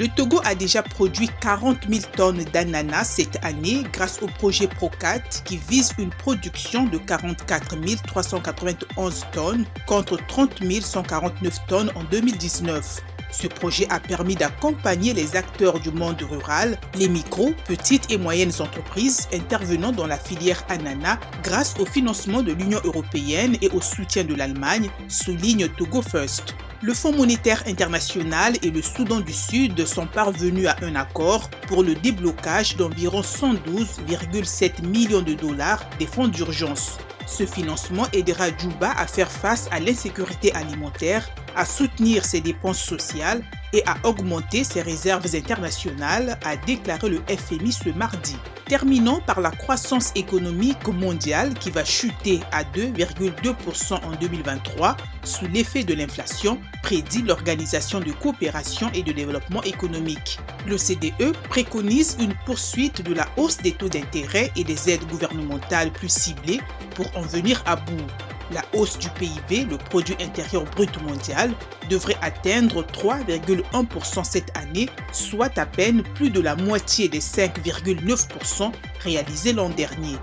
Le Togo a déjà produit 40 000 tonnes d'ananas cette année grâce au projet PROCAT qui vise une production de 44 391 tonnes contre 30 149 tonnes en 2019. Ce projet a permis d'accompagner les acteurs du monde rural, les micro, petites et moyennes entreprises intervenant dans la filière ananas grâce au financement de l'Union européenne et au soutien de l'Allemagne, souligne Togo First. Le Fonds monétaire international et le Soudan du Sud sont parvenus à un accord pour le déblocage d'environ 112,7 millions de dollars des fonds d'urgence. Ce financement aidera Djouba à faire face à l'insécurité alimentaire, à soutenir ses dépenses sociales et à augmenter ses réserves internationales, a déclaré le FMI ce mardi. Terminons par la croissance économique mondiale qui va chuter à 2,2% en 2023 sous l'effet de l'inflation, prédit l'Organisation de coopération et de développement économique. L'OCDE préconise une poursuite de la hausse des taux d'intérêt et des aides gouvernementales plus ciblées pour en venir à bout. La hausse du PIB, le produit intérieur brut mondial, devrait atteindre 3,1% cette année, soit à peine plus de la moitié des 5,9% réalisés l'an dernier.